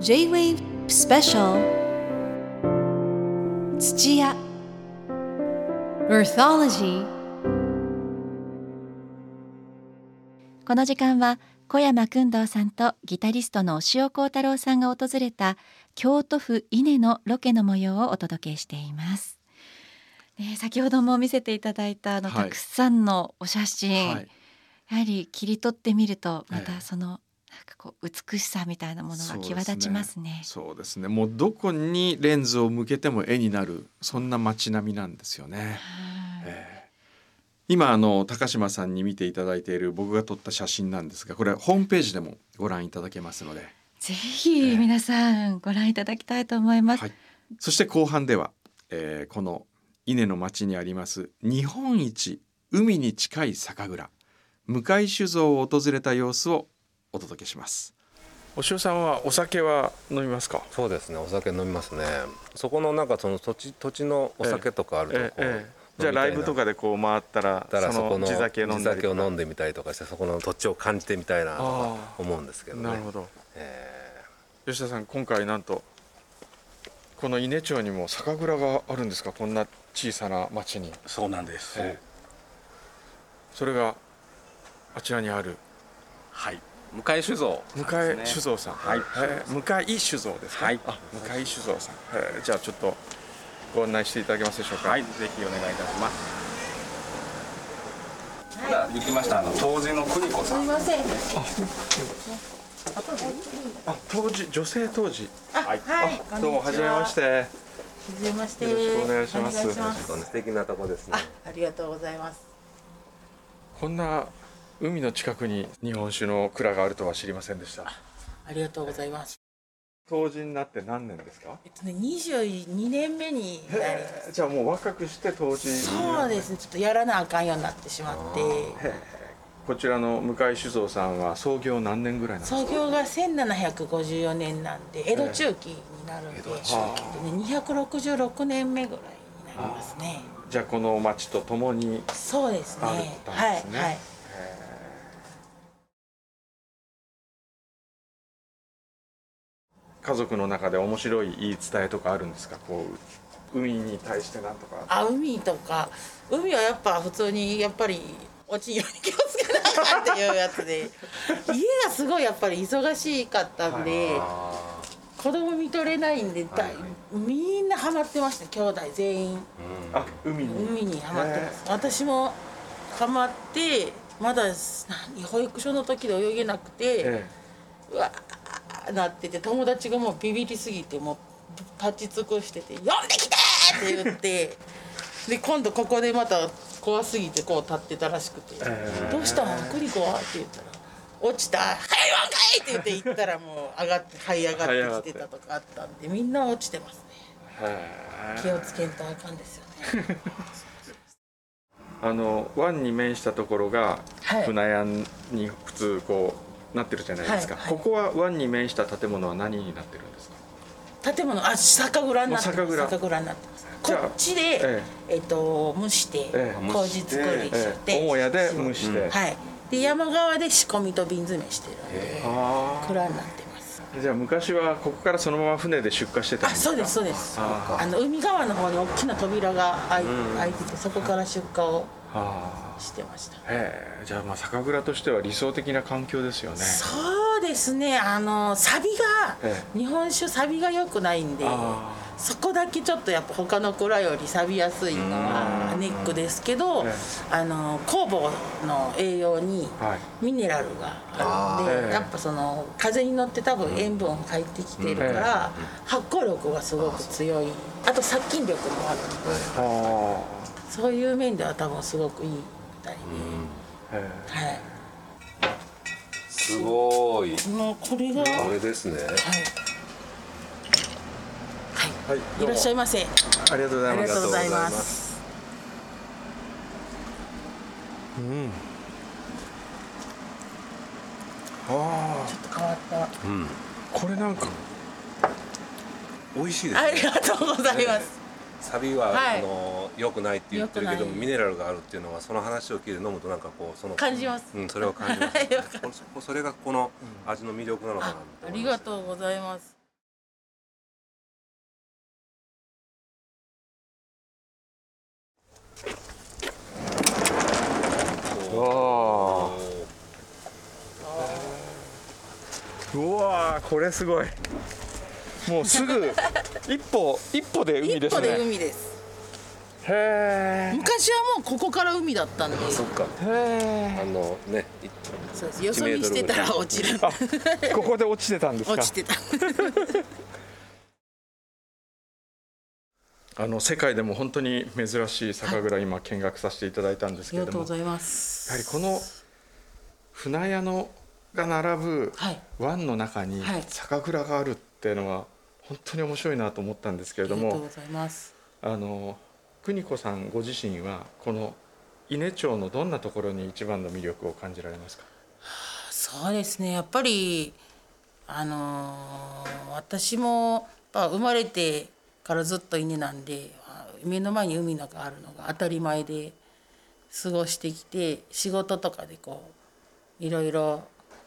J-Wave Special. 土屋 Earthology この時間は小山君堂さんとギタリストの塩幸太郎さんが訪れた京都府伊根のロケの模様をお届けしています。ね、先ほども見せていただいたあの、はい。たくさんのお写真、はい。やはり切り取ってみるとまええ。たその、なんかこう美しさみたいなものが際立ちますね。そうですね。もうどこにレンズを向けても絵になるそんな街並みなんですよね。はい。ええ。今あの高島さんに見ていただいている僕が撮った写真なんですがこれホームページでもご覧いただけますので、ぜひ皆さんご覧いただきたいと思います。はい、そして後半では、えーこの伊根の町にあります日本一海に近い酒蔵向井酒造を訪れた様子をお届けします。お塩さんはお酒は飲みますか？そうですねお酒飲みますね。そこのなんかその土地土地のお酒とかあるとこう、じゃあライブとかでこう回ったらそこの地酒飲んだり地酒を飲んでみたりとかしてそこの土地を感じてみたいなと思うんですけどね。なるほど。え。吉田さん今回なんとこの伊根町にも酒蔵があるんですか？こんな小さな町に。そうなんです。ええ。それがあちらにある。はい。向井酒造ね、井酒造さん、はい。えー。向井酒造ですか、はい。あ向井酒造さん、えー。じゃあちょっとご案内していただけますでしょうか？はい、ぜひお願いいたします。では、できました。あの当時の邦子さん。あ当時女性当時。はい。あどうもはじめまして。よはじめまして。ろしくお願いします。お願いしまーす素敵なとこですね。ありがとうございます。こんな海の近くに日本酒の蔵があるとは知りませんでしたありがとうございます。当時になって何年ですか？えっとね、二十二年目になります。じゃあもう若くして当時そうですね。ちょっとやらなあかんようになってしまって、こちらの向井酒造さんは創業何年ぐらいなんですか？創業が千七百五十四年なんで江戸中期になるんで、江戸中期でね二百六十六年目ぐらいになりますね。じゃあこの町とともにそうですね。はいはい。家族の中で面白い言い伝えとかあるんですか？こう海に対してなんとか。あ海とか。海はやっぱ普通にやっぱり落ちんように気をつけなあかんっていうやつで。家がすごいやっぱり忙しかったんで、子供見とれないんで、だみんなハマってました兄弟全員。あ海に？海にハマってます私もハマってまだ何保育所の時で泳げなくて、えうわーなってて友達がもうビビりすぎてもう立ち尽くしてて「呼んできて!」って言ってで今度ここでまた怖すぎてこう立ってたらしくて「どうしたの？クリコは?」って言ったら「落ちたはいわんかい!」って言って行ったらもう上がって這い上がってきてたとかあったんでみんな落ちてますね気をつけんとあかんですよねあの湾に面したところがはい船屋に普通こうなってるじゃないですか、はいはい。ここは湾に面した建物は何になってるんですか？建物あ酒蔵になってます。酒蔵。になってます。こっちでええ。っと蒸してええ。麹作りしえてえ母屋で蒸して、はい。で山側で仕込みと瓶詰めしてるんであ蔵になってます。あじゃあ昔はここからそのまま船で出荷してたんですか？あそうですそうです。ああの海側の方に大きな扉が開いててそこから出荷をああしてました。へえ。じゃあまあ酒蔵としては理想的な環境ですよね。そうですね。あのサビがえ日本酒サビが良くないんであそこだけちょっとやっぱ他の蔵より錆びやすいのはネックですけどえあの酵母の栄養にはい。ミネラルがあるんで、あーええ。やっぱその風に乗って多分塩分入ってきてるから、発酵力がすごく強い。あと殺菌力もあるんであそういう面では多分すごくいいみたいあへで、はい。すごい。もうこれが、はい。これですねえはい。いらっしゃいませ。ありがとうござあいます。りがとうございます。うん。あちょっと変わった。うん。あこれなんか美味しいですありねがとうございます。サビは、はい。あの良くないって言ってるけどもミネラルがあるっていうのはその話を聞いて飲むとなんかこうその感じます、うん、それは感じます。それがこの味の魅力なのかなあありがとうございます。うわこれすごい。もうすぐ一歩一歩で海ですね。一歩で海です。へ昔はもうここから海だったんで。そっか。えへあのねいそうです。よそ見してたら落ちるえここで落ちてたんですか？落ちてた。あの世界でも本当に珍しい酒蔵、今見学させていただいたんですありけれども。やがとうございます。はりこの船屋のが並ぶはい。湾の中にはい。酒蔵があるっていうのは本当に面白いなと思ったんですけれども。ありがとうございます。あの邦子さんご自身はこの伊根町のどんなところに一番の魅力を感じられますか？そうですね。やっぱりあのー私もやっぱ生まれてからずっと稲なんであ目の前に海のがあるのが当たり前で過ごしてきて仕事とかでこういろいろ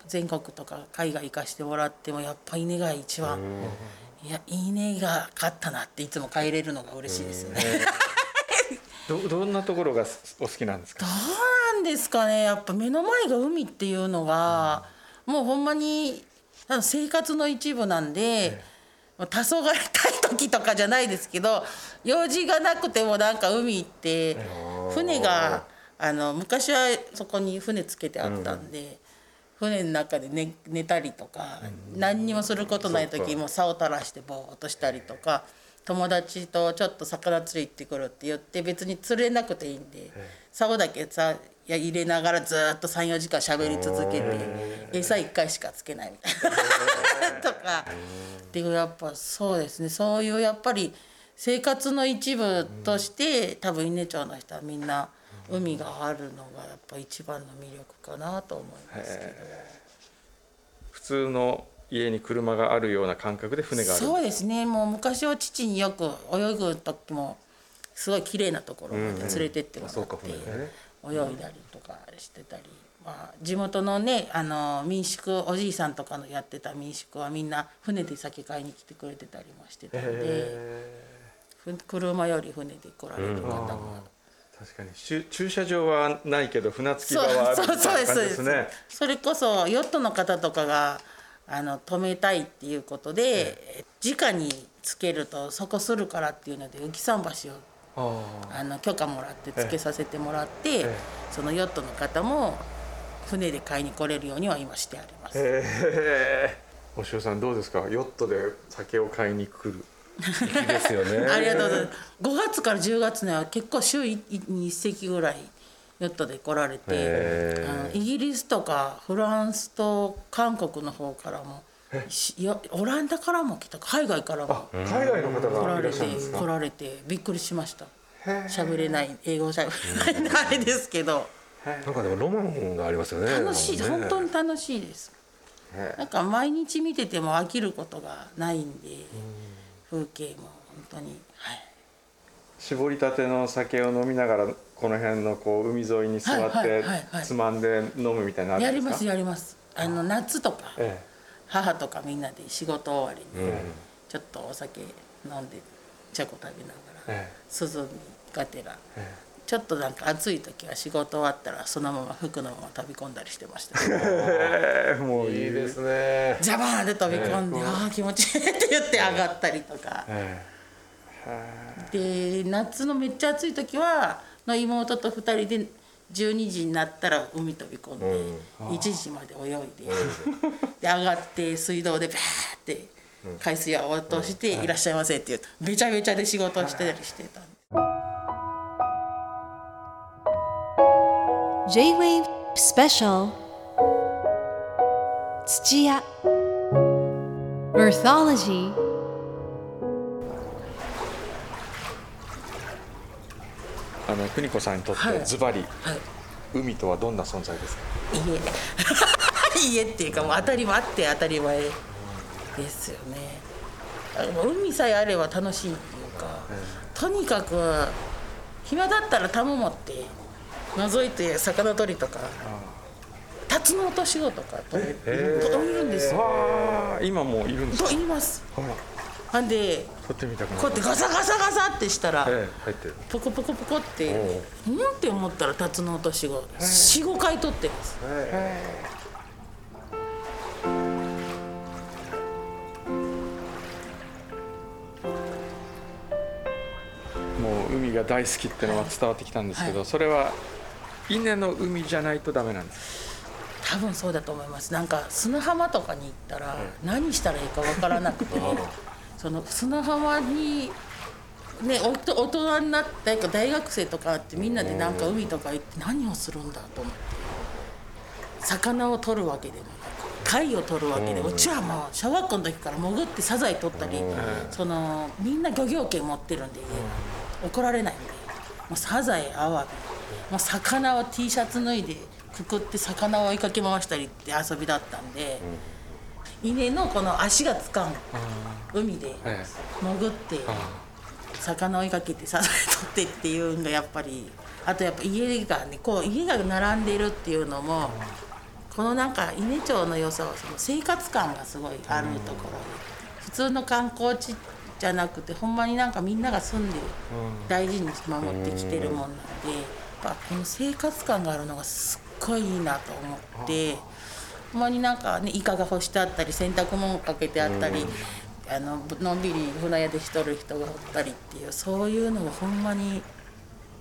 全国とか海外行かしてもらってもやっぱ稲が一番いや稲が勝ったなっていつも帰れるのが嬉しいですよね。どどんなところがお好きなんですか？どうなんですかね。やっぱ目の前が海っていうのが、もうほんまにあの生活の一部なんで、もう黄昏たい時とかじゃないですけど用事がなくてもなんか海行って船があの昔はそこに船つけてあったんで。船の中で寝寝たりとか、何にもすることない時も竿垂らしてぼーっとしたりとか友達とちょっと魚釣り行ってくるって言って別に釣れなくていいんで竿だけさいや入れながらずーっと34時間喋り続けて餌1回しかつけないみたいな。とか。っていうやっぱそうですね。そういうやっぱり生活の一部として多分伊根町の人はみんな海があるのがやっぱ一番の魅力かなと思いますけど。普通の家に車があるような感覚で船がある。そうですね。もう昔は父によく泳ぐ時もすごい綺麗なところまで連れてってもらって、泳いだりとかしてたり、まあ、地元のねあの民宿おじいさんとかのやってた民宿はみんな船で酒買いに来てくれてたりもしてたので、ふ車より船で来られる方も、確かに。駐駐車場はないけど船着き場はあるみたいな感じですね。それこそヨットの方とかがあの止めたいっていうことで、直につけるとそこするからっていうので浮き桟橋をああの許可もらってつけさせてもらって、えそのヨットの方も船で買いに来れるようには今してあります。お塩さんどうですか？ヨットで酒を買いに来るですよね。ありがとうございます。5月から10月には結構週に1隻ぐらいヨットで来られて、へあのイギリスとかフランスと韓国の方からも、しいやオランダからも来た海外からも海外の方来がいらられって来られてびっくりしました。喋れない英語喋れないんであれですけど。なんかでもロマンがありますよね楽しい、ね。本当に楽しいです。なんか毎日見てても飽きることがないんで、風景も本当に、はい、絞りたての酒を飲みながらこの辺のこう海沿いに座っはいてつまんで飲むみたいなやりますやります。あの夏とか、え母とかみんなで仕事終わりに、うんちょっとお酒飲んでチョコ食べながら、え涼みがてら、えちょっとなんか暑い時は仕事終わったらそのまま服のまま飛び込んだりしてました。え えもういいですね。ジャバーンで飛び込んで、ああ気持ちいいって言って上がったりとか。え。で夏のめっちゃ暑い時はの妹と2人で12時になったら海飛び込んで、1時まで泳いで,、で上がって水道でバーって海水を落として「い。らっしゃいませ」って言うとべちゃべちゃで仕事をしてたりしてたんで。J-Wave Special 土屋。Earthology あの邦子さんにとっはい。てズバリはい。海とはどんな存在ですか？家。家っていうかもう当たり前あって当たり前ですよね。あの海さえあれば楽しいっていうか、とにかく暇だったらタモ持って覗いて魚取りとかタツノオトシゴとか取れ取れるんですよ。今もういるんですか？と言います。ほらほんで取ってみたくなこうやってガサガサガサってしたら、ええ入ってる。ポコポコポコってう。んって思ったらタツノオトシが45回取ってます。もう海が大好きってのは伝わってきたんですけど、はい。それは稲の海じゃないとダメなんです多分そうだと思います。なんか砂浜とかに行ったら何したらいいかわからなくて その砂浜にねおと大人になって大学生とかってみんなでなんか海とか行って何をするんだと思って。魚を取るわけでも貝を取るわけでうちはもう小学校の時から潜ってサザエ取ったりそのみんな漁業権持ってるんで家怒られないんで。もうサザエアワビもう魚を T シャツ脱いでくくって魚を追いかけ回したりって遊びだったんで、稲のこの足がつかん海でえ潜って魚追いかけてサザエ取ってっていうのがやっぱりあとやっぱ家がねこう家が並んでるっていうのもこのなんか伊根町の良さはその生活感がすごいあるところで普通の観光地じゃなくてほんまになんかみんなが住んで大事に守ってきてるもんなんでやっぱこの生活感があるのがすっごいいいなと思ってほんまになんかねイカが干してあったり洗濯物かけてあったり。あののんびり船屋でしとる人がおったりっていうそういうのがほんまに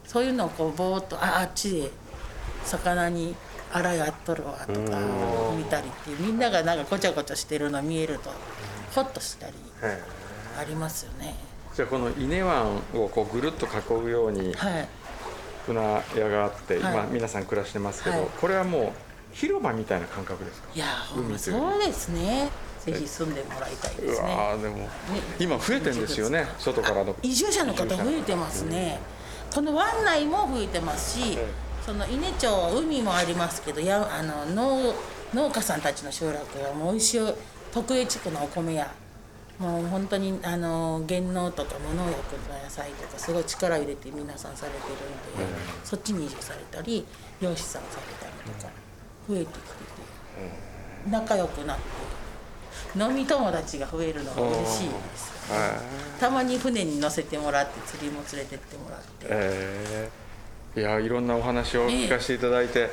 そういうのをこうぼーっとああっちで魚にあらやっとるわとか見たりっていうみんながなんかごちゃごちゃしてるの見えるとホッとしたりありますよね。じゃあこの伊根湾をこうぐるっと囲うようにはい、船屋があって、はい。今皆さん暮らしてますけど、はい。これはもう広場みたいな感覚ですか？いやそうですね。ぜひ住んでもらいたいでうすね。でも今増えてんですよね外からの移住者の方増えてますね、この湾内も増えてますし、その伊根町海もありますけどやあの農農家さんたちの集落はもう美味しい徳江地区のお米やもう本当にあの減農とか無農薬の野菜とかすごい力入れて皆さんされてるんで、そっちに移住されたり漁師さんされたりとか増えてきてて、仲良くなって飲み友達が増えるのが嬉しいです。たまに船に乗せてもらって釣りも連れてってもらって、えー。いやいろんなお話を聞かせていただいて、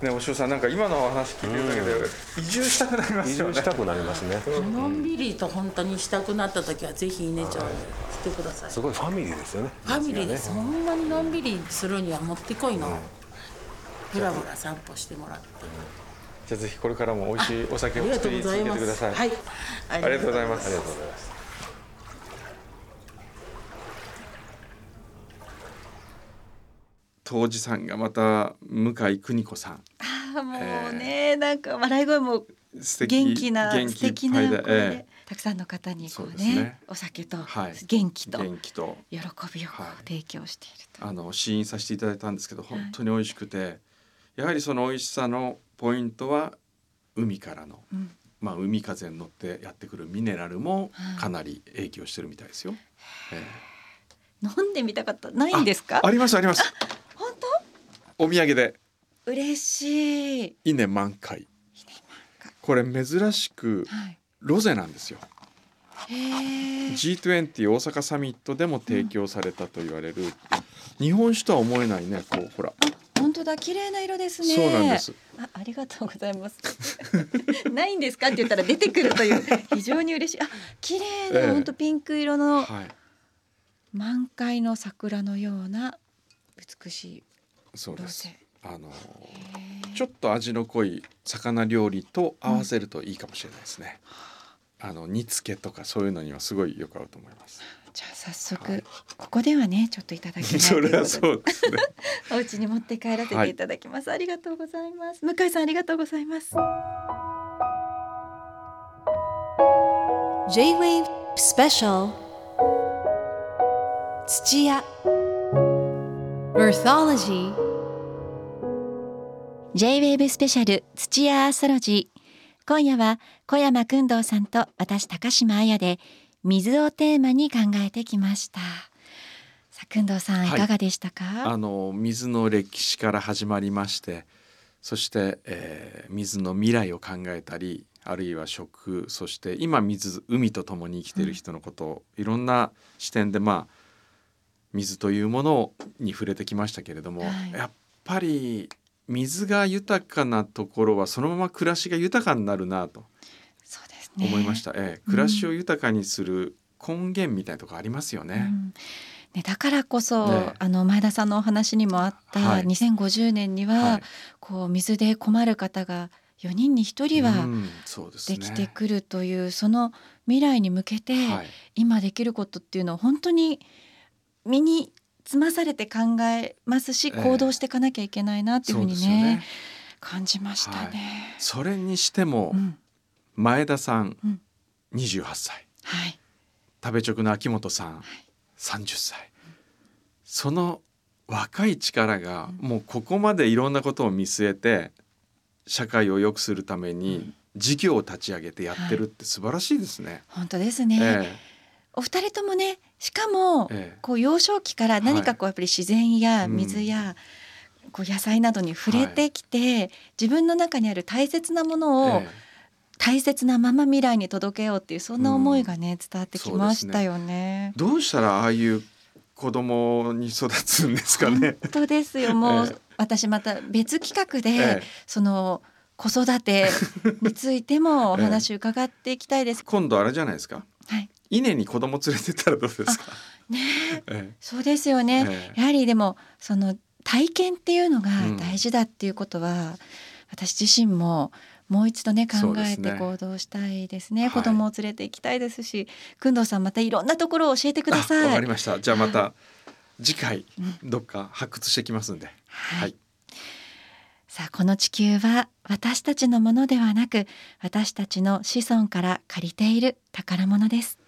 ねお塩さんなんか今のお話聞いてるだけで移住したくなりま移すよね。住したくなりますね。のんびりと本当にしたくなった時はぜひ稲町に来てください。すごいファミリーですよね。ファミリーです。ほんまにのんびりするにはもってこいのぶらぶら散歩してもらってじゃあぜひこれからも美味しいお酒を作り続けてください、すはいあありがとうございます。ありがとうございます。当時さんがまた向井邦子さん。ああもうね、なんか笑い声も素敵元気な素敵ない声で、えたくさんの方にこそううねね。お酒とはい。元気と元気と。喜びをこうはい。提供していると、あの試飲させていただいたんですけど本当に美味しくて、やはりその美味しさのポイントは海からの、うん。まあ、海風に乗ってやってくるミネラルもはいかなり影響してるみたいですよ。え飲んでみたかった？ないえんですか？あありますあります。本お土産で。当嬉しい。稲満開。これ珍しくはい。ロゼなんですよ。へえ G20 大阪サミットでも提供されたと言われる、日本酒とは思えないねこうほら、本当だ綺麗な色ですね。そうなんです。あありがとうございます。ないんですかって言ったら出てくるという 非常に嬉しい。あ綺麗な、ええ。本当ピンク色のはい。満開の桜のような美しいロそうです。ゼあのちょっと味の濃い魚料理と合わせるといいかもしれないですね、あの煮付けとかそういうのにはすごいよく合うと思います。じゃあ早速、ここではねちょっといただきない それはとそうですね。お家に持って帰らせていただきます、ありがとうございます。向井さんありがとうございます。J-Wave Special 土屋。Earthology J-WAVE スペシャル土屋アーソロジー今夜は小山君堂さんと私高島彩で水をテーマに考えてきました。さあ君堂さんいはい。かがでしたか、あの水の歴史から始まりましてそして、えー水の未来を考えたりあるいは食そして今水海と共に生きている人のことを、いろんな視点でまあ水というものに触れてきましたけれども、はい。やっぱり水が豊かなところはそのまま暮らしが豊かになるなと思いました、ええ、暮らしを豊かにする根源みたいなところありますよね。うん。ね、だからこそ、ね。あの前田さんのお話にもあった、はい。2050年には、はい。こう水で困る方が4人に1人はうんそうできてくるという、その未来に向けて、はい。今できることっていうのを本当に身につまされて考えますし、ええ。行動していかなきゃいけないなっていうふうにねね。感じましたね。それにしても、うん。前田さん、うん。28歳。はい、食べ直の秋元さん、30歳。その若い力がもうここまでいろんなことを見据えて社会を良くするために事業を立ち上げてやってるって素晴らしいですね。本当ですね、えお二人ともねしかも、ええ。こう幼少期から何かこうやっぱり自然や水や、こう野菜などに触れてきて、自分の中にある大切なもえのをええ。大切なまま未来に届けようっていうそんな思いがね、伝わってきましたよね。どうしたらああいう子供に育つんですかね。本当ですよ。もう、ええ。私また別企画で、ええ。その子育てについてもお 話伺っていきたいです。今度あれじゃないですか。はい、稲に子供連れてったらどうですか？ねえ。えそうですよね、ええ。やはりでもその体験っていうのがうん。大事だっていうことは、私自身ももう一度ね考えて行動したいですね。はい。子供を連れて行きたいですし工藤さんまたいろんなところを教えてくだあさい。わかりました。じゃあまた次回うん。どっか発掘してきますんで。はい。さあこの地球は私たちのものではなく私たちの子孫から借りている宝物です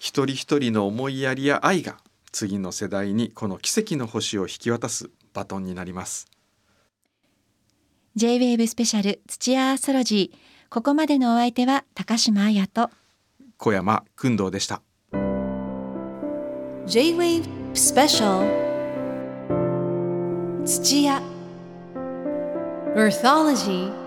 一人一人の思いやりや愛が次の世代にこの奇跡の星を引き渡すバトンになります。J-WAVE スペシャル土屋アーソロジー。ここまでのお相手は高島彩と。小山君堂でした。J-Wave Special 土屋。Earthology